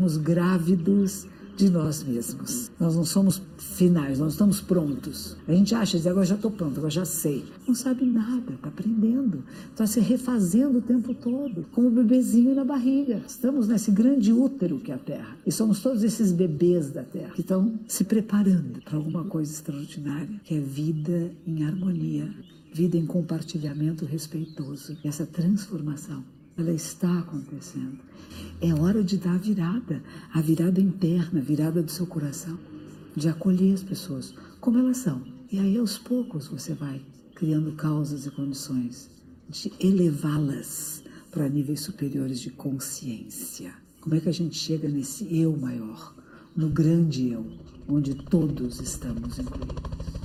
Somos grávidos de nós mesmos. Nós não somos finais, nós estamos prontos. A gente acha, agora já estou pronto, agora já sei. Não sabe nada, está aprendendo, está se refazendo o tempo todo, como um bebezinho na barriga. Estamos nesse grande útero que é a Terra. E somos todos esses bebês da Terra que estão se preparando para alguma coisa extraordinária, que é vida em harmonia, vida em compartilhamento respeitoso. Essa transformação ela está acontecendo. É hora de dar a virada, a virada interna, a virada do seu coração, de acolher as pessoas como elas são. E aí, aos poucos, você vai criando causas e condições de elevá-las para níveis superiores de consciência. Como é que a gente chega nesse eu maior, no grande eu, onde todos estamos incluídos?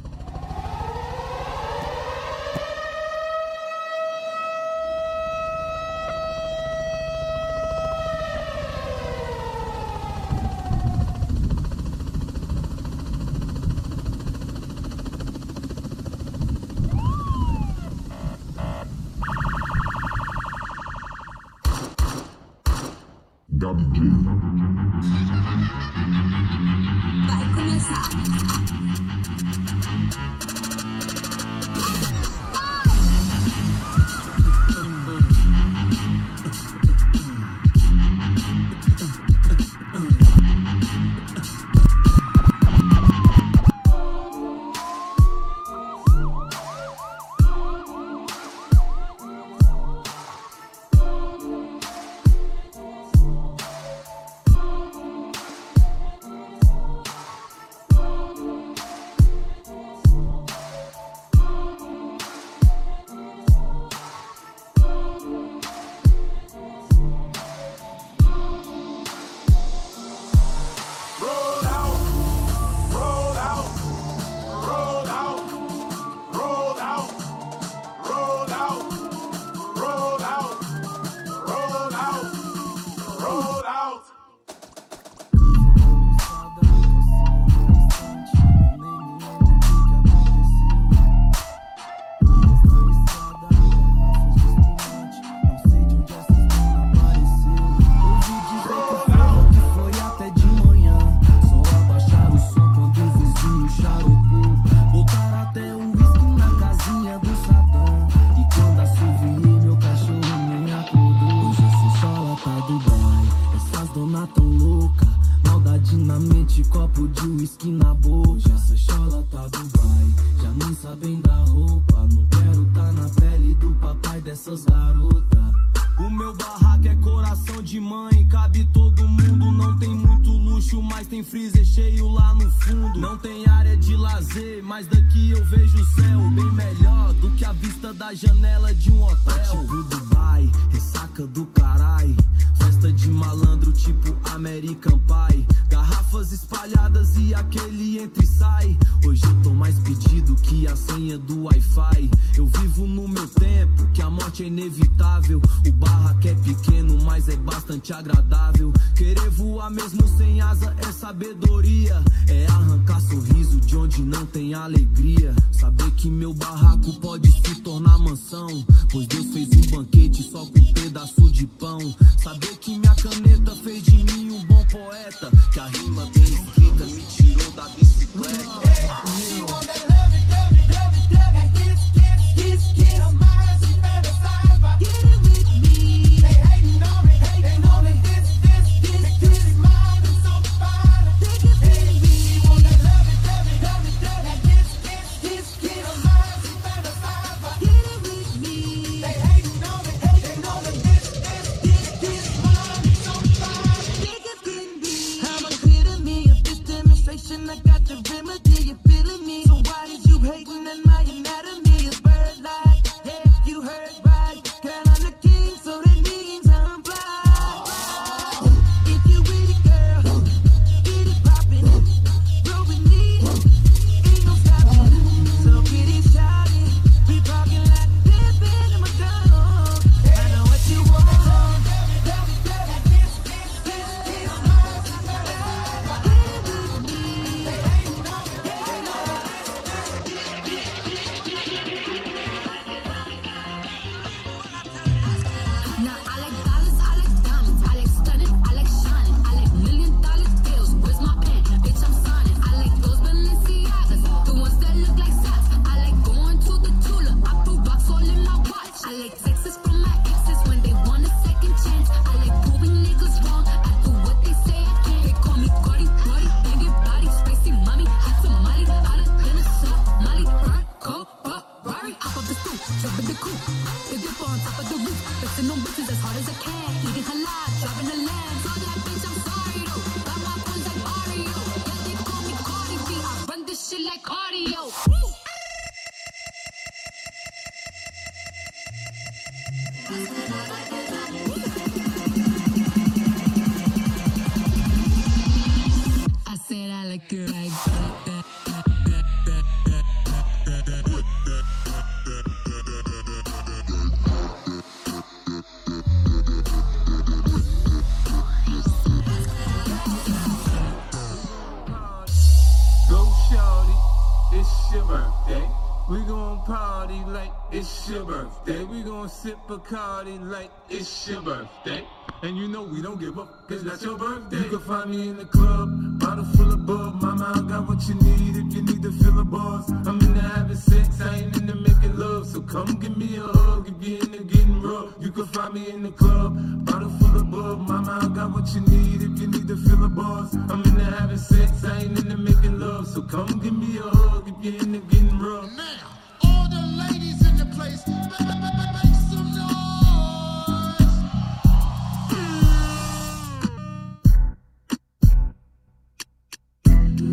Like it's your birthday. And you know we don't give up, cause that's your birthday. You can find me in the club, bottle full of bub. Mama, I got what you need if you need to fill the bars. I'm into having sex, I ain't into making love. So come give me a hug if you're into getting rough. You can find me in the club, bottle full of bub. Mama, I got what you need if you need to fill the bars. I'm into having sex, I ain't into making love. So come give me a hug if you're into getting rough. Now all the ladies in the place.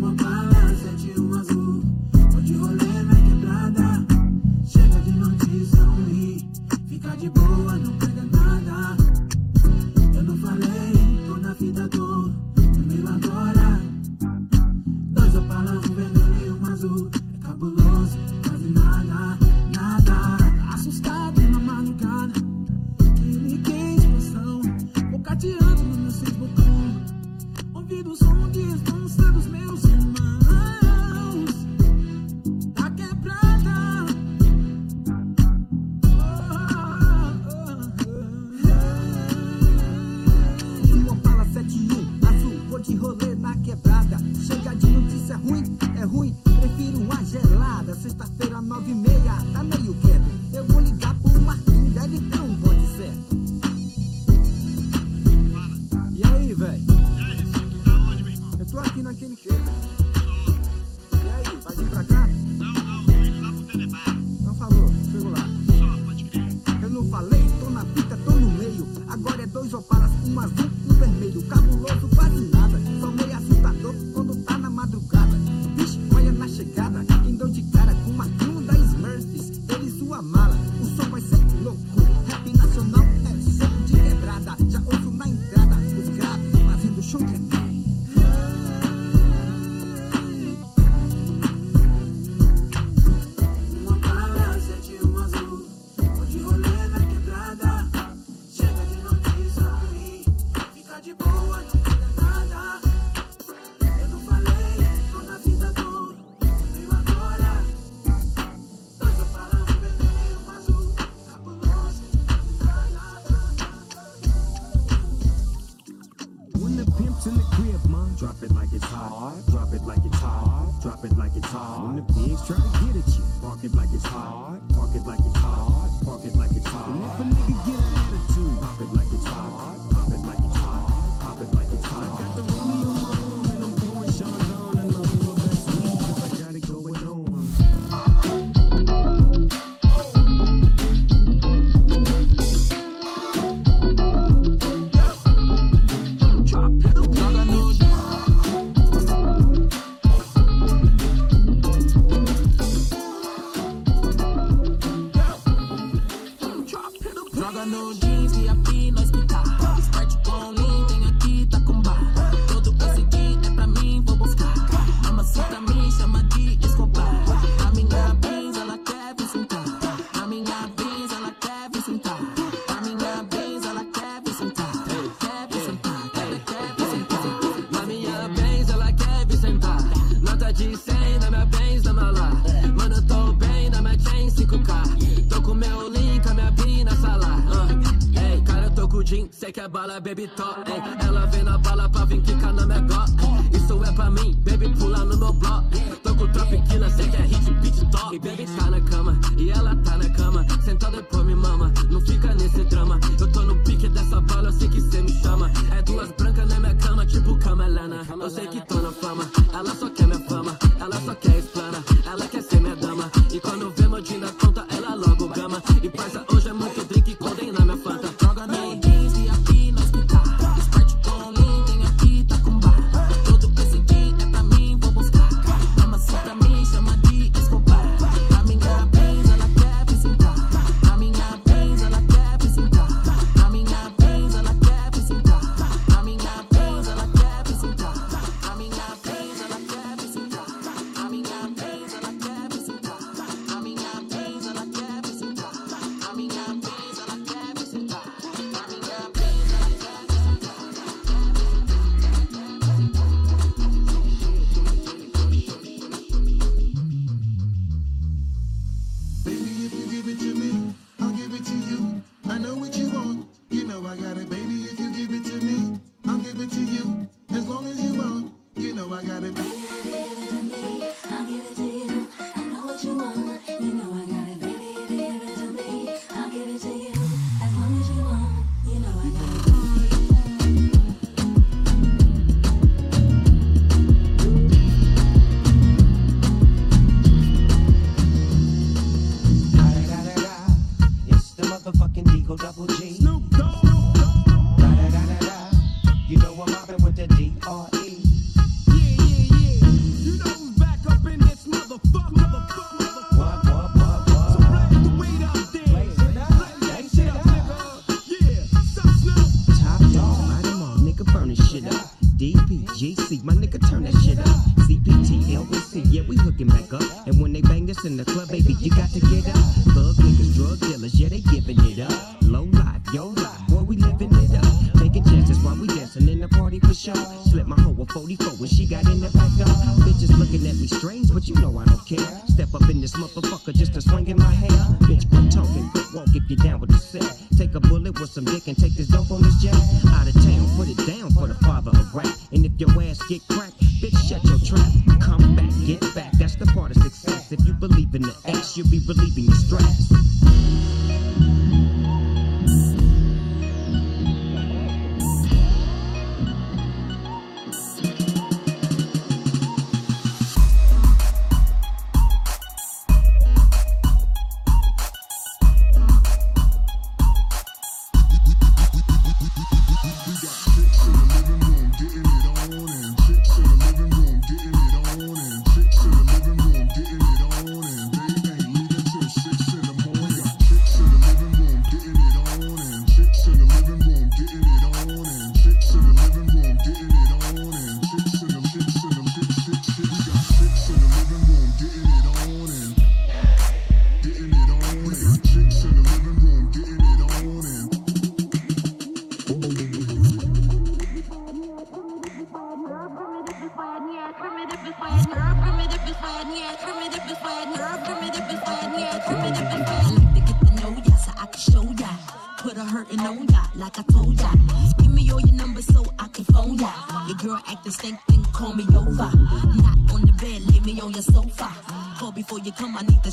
Uma bala, sete um azul. Pode rolê na quebrada. Chega de notícia ruim. Fica de boa, não pega nada. Eu não falei, tô na tô no meio agora. Dois opalas, um vermelho e um azul. É cabuloso, quase nada. Baby top, baby talk.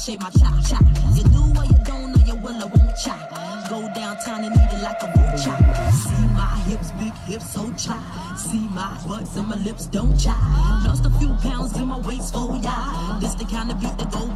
shake my cha cha. You do what you don't, or you will or won't cha. Go downtown and eat it like a vulture. See my hips, big hips, so cha. See my butts and my lips, don't cha. Lost a few pounds in my waist, oh yeah. This the kind of beat that go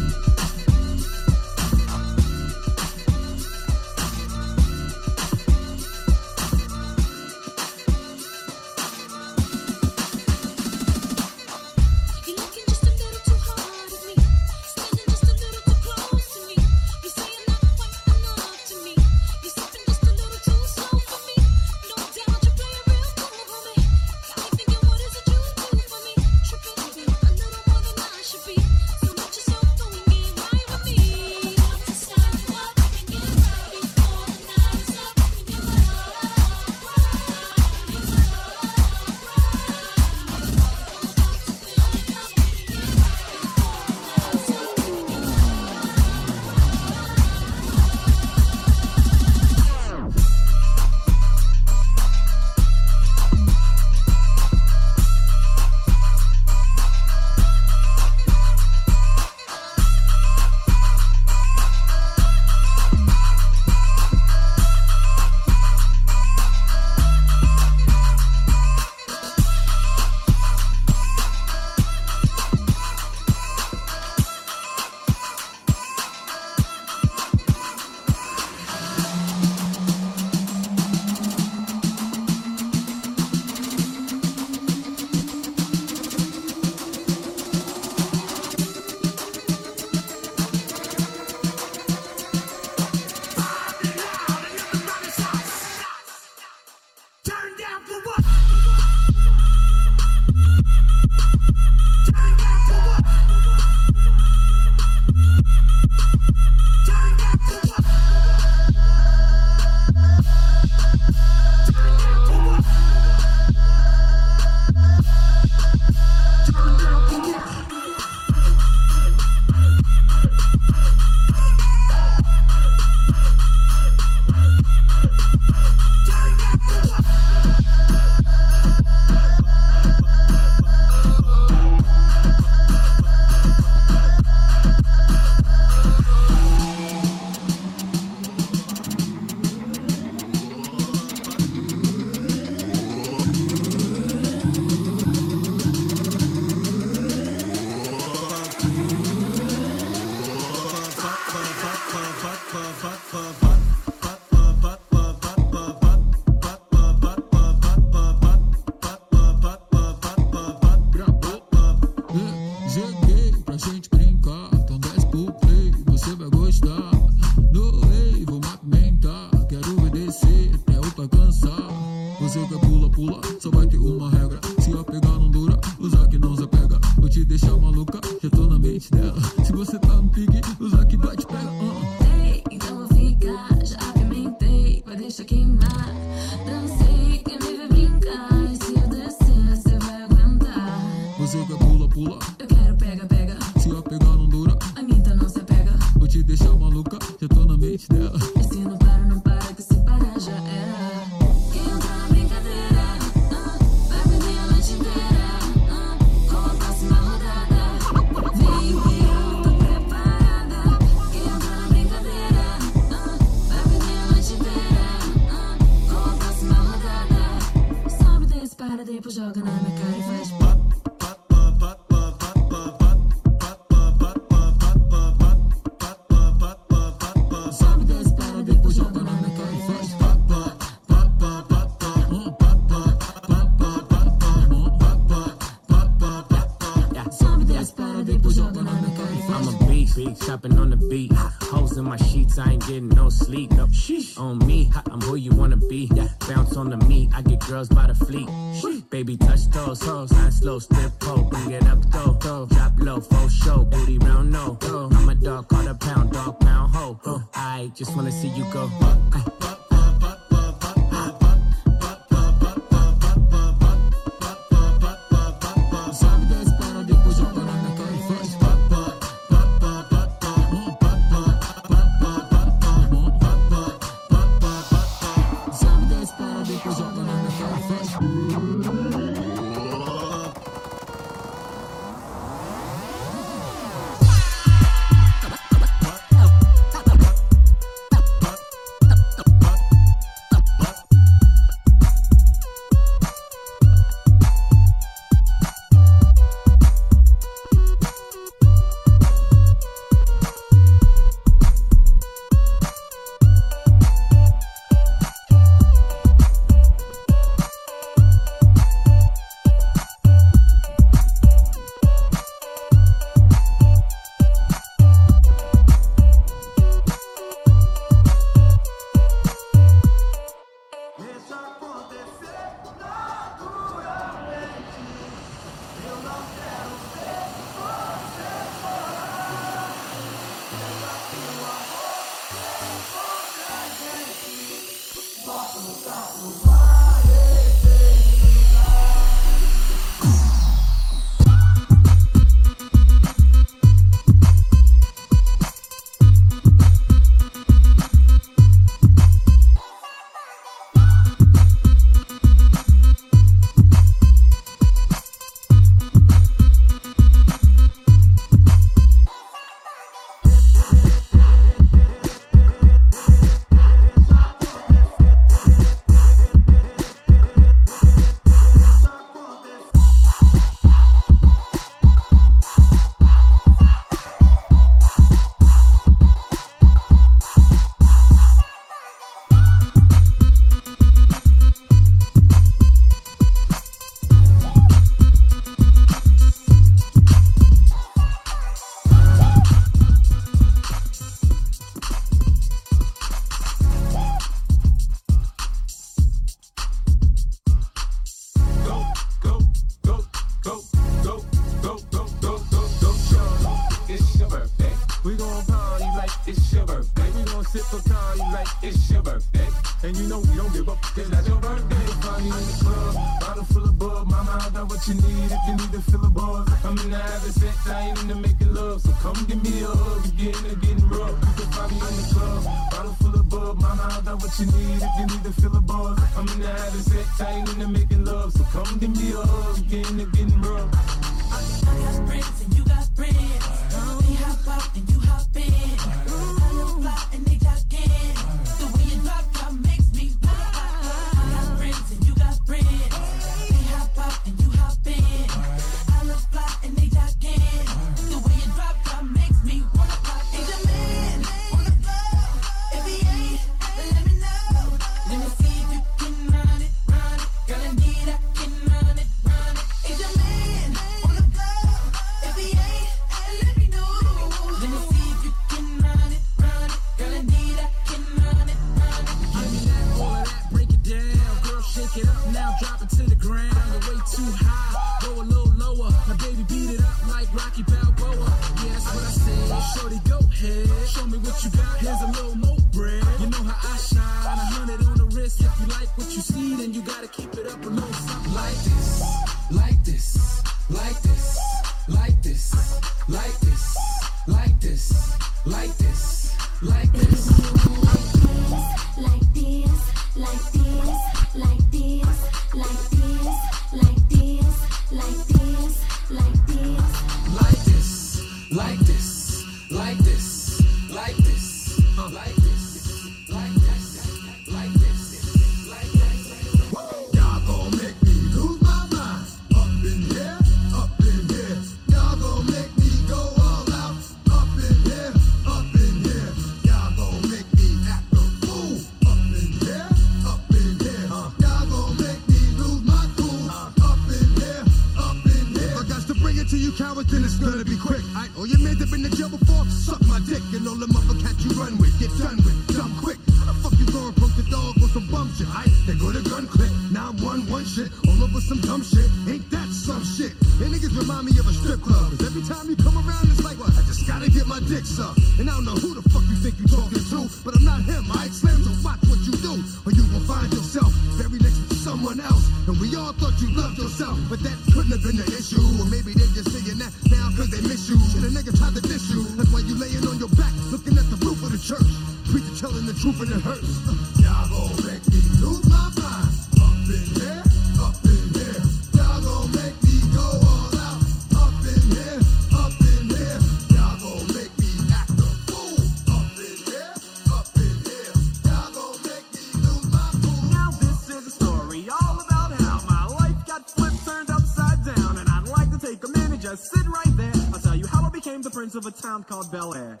town called Bel Air.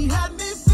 She had me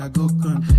I go country,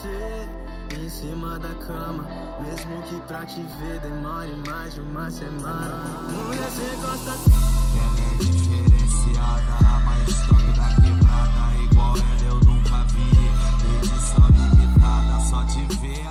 você em cima da cama. Mesmo que pra te ver demore mais de uma semana. Mulher, cê gosta... Ela é diferenciada, a mais top da quebrada Igual ela eu nunca vi, edição limitada Só te ver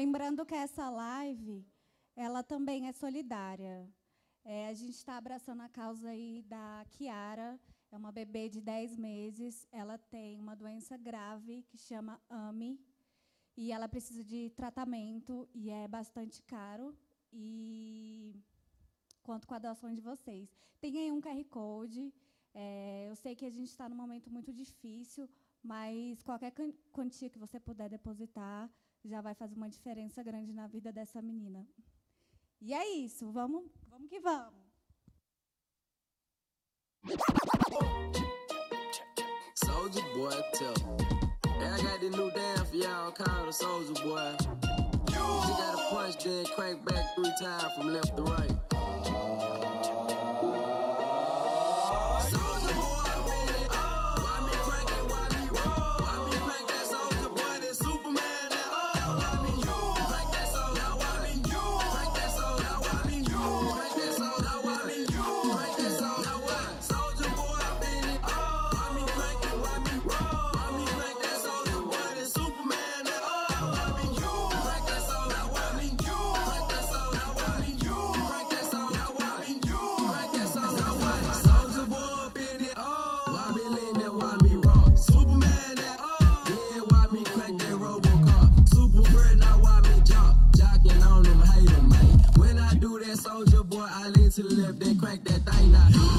Lembrando que essa live, ela também é solidária. É, a gente está abraçando a causa aí da Kiara, é uma bebê de 10 meses, ela tem uma doença grave que chama AMI, e ela precisa de tratamento, e é bastante caro, e quanto com a doação de vocês. Tem aí um QR Code, é, eu sei que a gente está num momento muito difícil, mas qualquer quantia que você puder depositar, já vai fazer uma diferença grande na vida dessa menina. E é isso, vamos, vamos que vamos. Soldier boy tell. And I got this new damn for y'all called a soldier boy. She got a punch, then crank back three times from left to right. to live, left, then crack that thing out.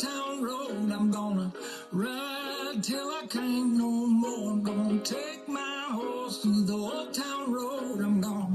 town road. I'm gonna ride till I can't no more. I'm gonna take my horse through the old town road. I'm gonna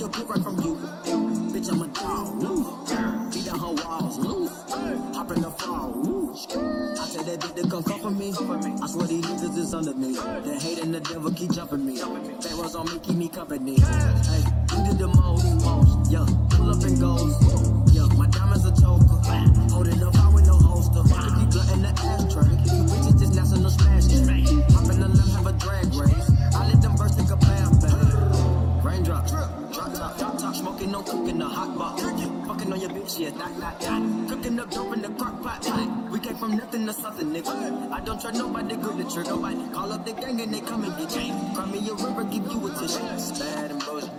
your poop right from you. Bitch, I'm a dog. Beat down her walls. Woo. Hop in the fall. Woo. I tell that bitch to come comfort me. I swear these niggas is under me. The hate and the devil keep jumping me. Fat rolls on me, keep me company. Hey, you did the most. most. Yeah, pull up and go, Yeah, my diamonds a choker. Holding up, I with no holster. Wow. Keep glutting the ashtray. Bitches just national smash. Hop in the limb, have a drag race. I let them burst the raindrops. Drop top, drop top, smoking, no cooking, the hot box. Fucking on your bitch, yeah, that, that, that. Cooking up dope in the crock pot. We came from nothing to something, nigga. I don't trust nobody, good to trigger, nobody. Call up the gang and they come and get gang. Cry me a river, give you a tissue. Bad and bullshit.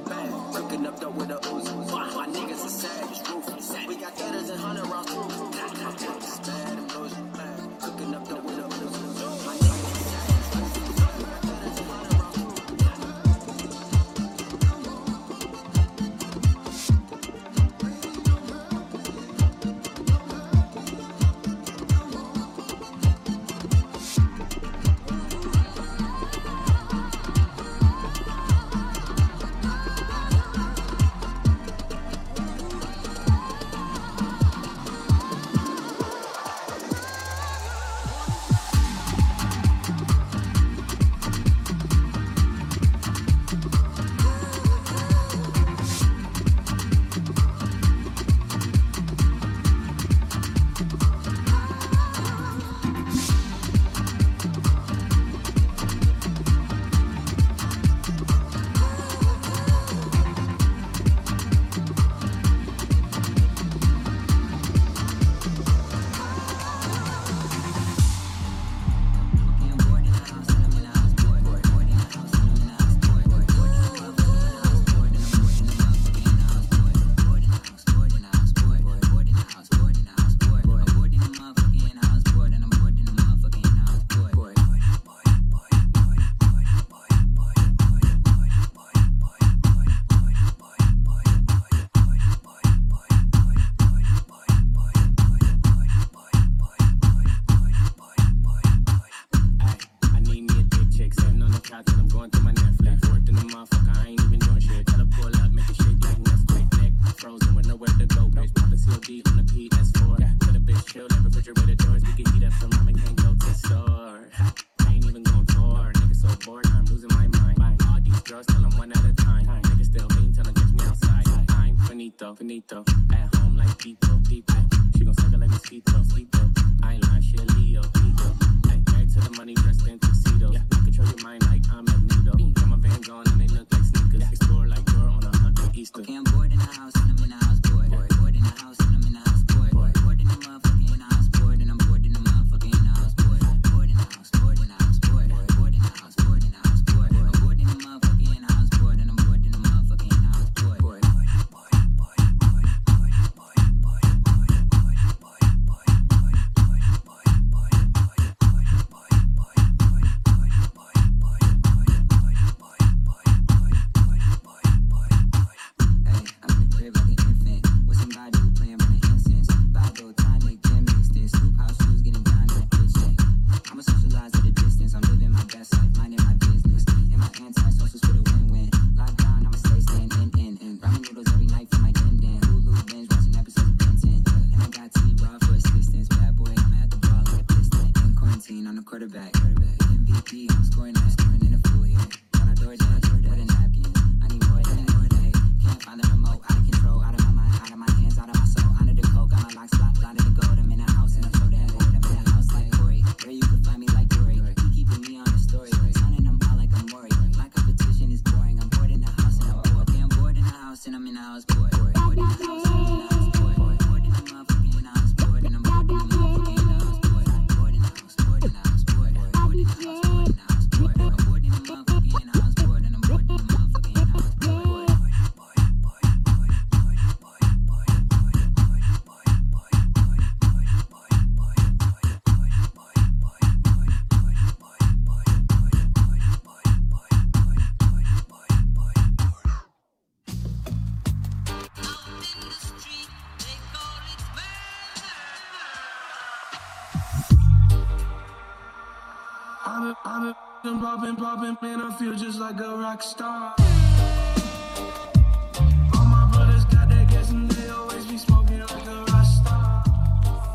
popping, popping, man, I feel just like a rock star.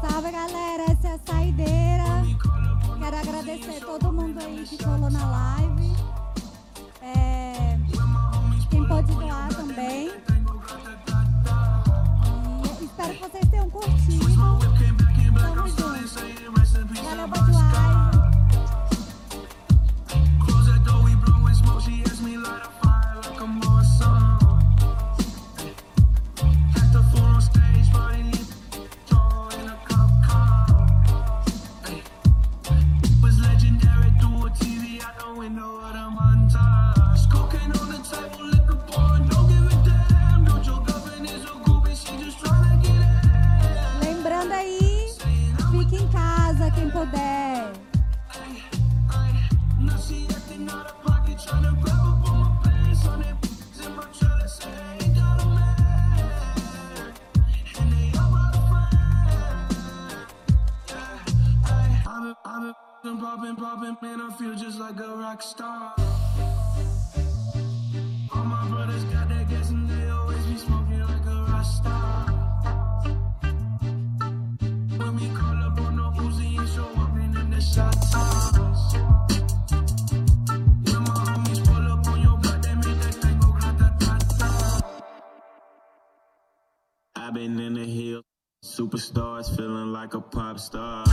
Salve galera, essa é a saideira. Quero agradecer todo mundo aí que colou na live. É, quem pode doar também. E espero que vocês tenham curtido. Tamo junto. Valeu, poppin', poppin', poppin', man, I feel just like a rock star. All my brothers got that gas and they always be smoking like a rock star. When we call up on no Uzi and show up, in the shot I've been in the hills, superstars feeling like a pop star.